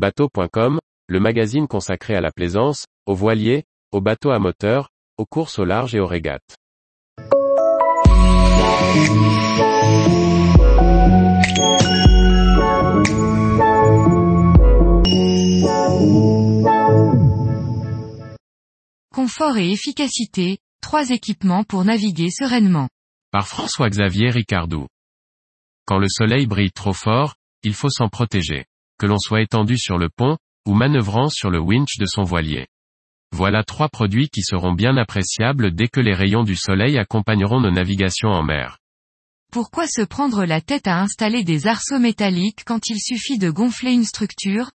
Bateau.com, le magazine consacré à la plaisance, aux voiliers, aux bateaux à moteur, aux courses au large et aux régates. Confort et efficacité, trois équipements pour naviguer sereinement. Par François-Xavier Ricardou. Quand le soleil brille trop fort, il faut s'en protéger. Que l'on soit étendu sur le pont, ou manœuvrant sur le winch de son voilier. Voilà trois produits qui seront bien appréciables dès que les rayons du soleil accompagneront nos navigations en mer. Pourquoi se prendre la tête à installer des arceaux métalliques quand il suffit de gonfler une structure?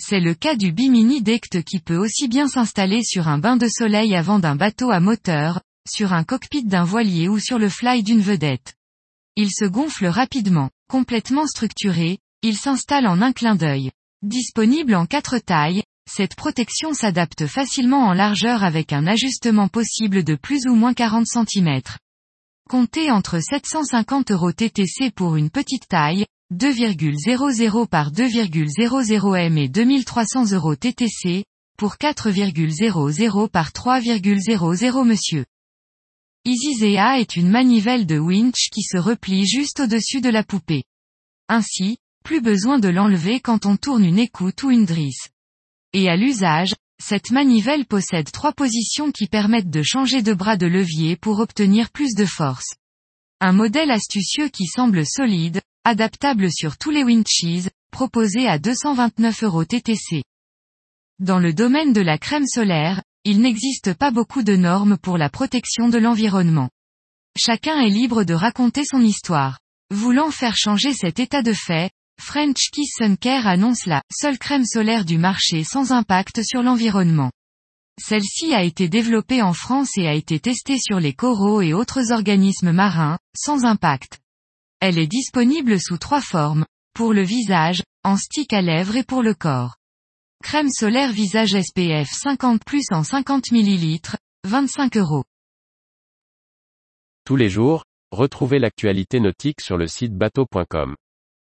C'est le cas du Bimini Dect qui peut aussi bien s'installer sur un bain de soleil avant d'un bateau à moteur, sur un cockpit d'un voilier ou sur le fly d'une vedette. Il se gonfle rapidement, complètement structuré, il s'installe en un clin d'œil. Disponible en quatre tailles, cette protection s'adapte facilement en largeur avec un ajustement possible de plus ou moins 40 cm. Comptez entre 750 euros TTC pour une petite taille, 2,00 par 2,00 m et 2300 euros TTC, pour 4,00 par 3,00 monsieur. EasyZea est une manivelle de winch qui se replie juste au-dessus de la poupée. Ainsi, plus besoin de l'enlever quand on tourne une écoute ou une drisse. Et à l'usage, cette manivelle possède trois positions qui permettent de changer de bras de levier pour obtenir plus de force. Un modèle astucieux qui semble solide, adaptable sur tous les winches, proposé à 229 euros TTC. Dans le domaine de la crème solaire, il n'existe pas beaucoup de normes pour la protection de l'environnement. Chacun est libre de raconter son histoire. Voulant faire changer cet état de fait, French Kiss Sun Care annonce la seule crème solaire du marché sans impact sur l'environnement. Celle-ci a été développée en France et a été testée sur les coraux et autres organismes marins, sans impact. Elle est disponible sous trois formes, pour le visage, en stick à lèvres et pour le corps. Crème solaire visage SPF 50 plus en 50 ml, 25 euros. Tous les jours, retrouvez l'actualité nautique sur le site bateau.com.